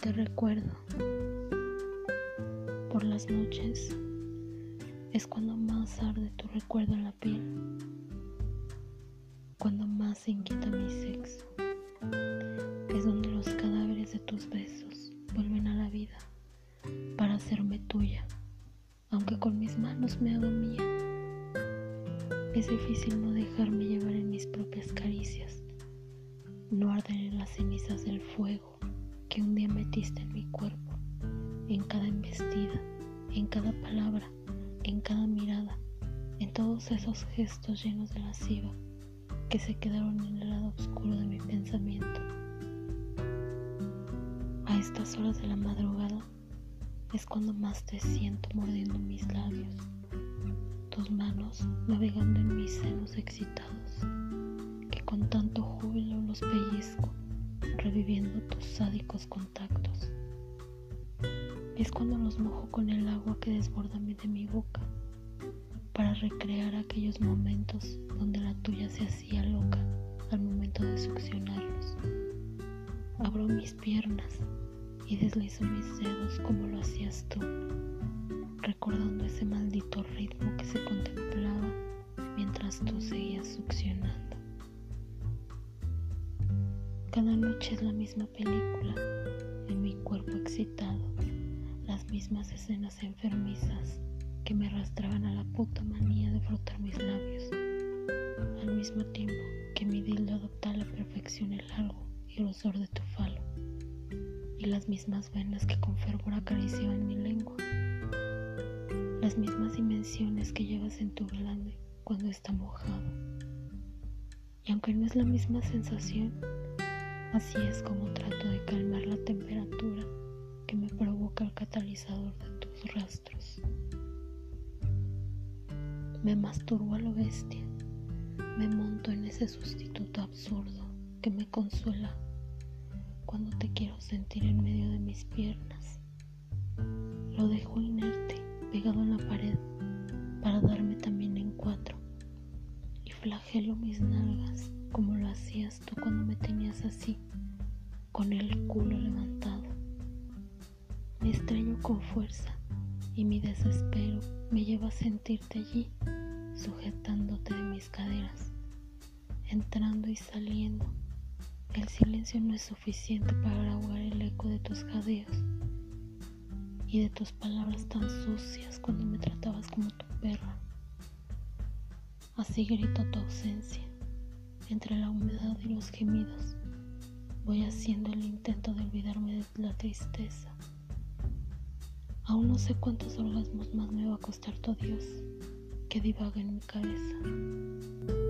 te recuerdo. Por las noches es cuando más arde tu recuerdo en la piel, cuando más se inquieta mi sexo. Es donde los cadáveres de tus besos vuelven a la vida para hacerme tuya, aunque con mis manos me haga mía. Es difícil no dejarme llevar en mis propias caricias, no arder en las cenizas del fuego que un día metiste en mi cuerpo, en cada embestida, en cada palabra, en cada mirada, en todos esos gestos llenos de lasciva que se quedaron en el lado oscuro de mi pensamiento. A estas horas de la madrugada es cuando más te siento mordiendo mis labios, tus manos navegando en mis senos excitados, reviviendo tus sádicos contactos. Es cuando los mojo con el agua que desborda de mi boca para recrear aquellos momentos donde la tuya se hacía loca al momento de succionarlos. Abro mis piernas y deslizo mis dedos como lo hacías tú, recordando ese maldito ritmo que se contemplaba mientras tú seguías succionando. Cada noche es la misma película, en mi cuerpo excitado, las mismas escenas enfermizas que me arrastraban a la puta manía de frotar mis labios, al mismo tiempo que mi dildo adopta a la perfección el largo y grosor de tu falo, y las mismas venas que con fervor acariciaban mi lengua, las mismas dimensiones que llevas en tu glande cuando está mojado. Y aunque no es la misma sensación, Así es como trato de calmar la temperatura que me provoca el catalizador de tus rastros. Me masturbo a lo bestia, me monto en ese sustituto absurdo que me consuela cuando te quiero sentir en medio de mis piernas. Lo dejo inerte, pegado en la pared, para darme también en cuatro, y flagelo mis nalgas como lo hacías tú cuando me tenías así, con el culo levantado. Me estrello con fuerza y mi desespero me lleva a sentirte allí, sujetándote de mis caderas, entrando y saliendo. El silencio no es suficiente para ahogar el eco de tus jadeos y de tus palabras tan sucias cuando me tratabas como tu perro. Así grito tu ausencia entre la humedad y los gemidos, voy haciendo el intento de olvidarme de la tristeza. Aún no sé cuántos orgasmos más me va a costar tu Dios que divaga en mi cabeza.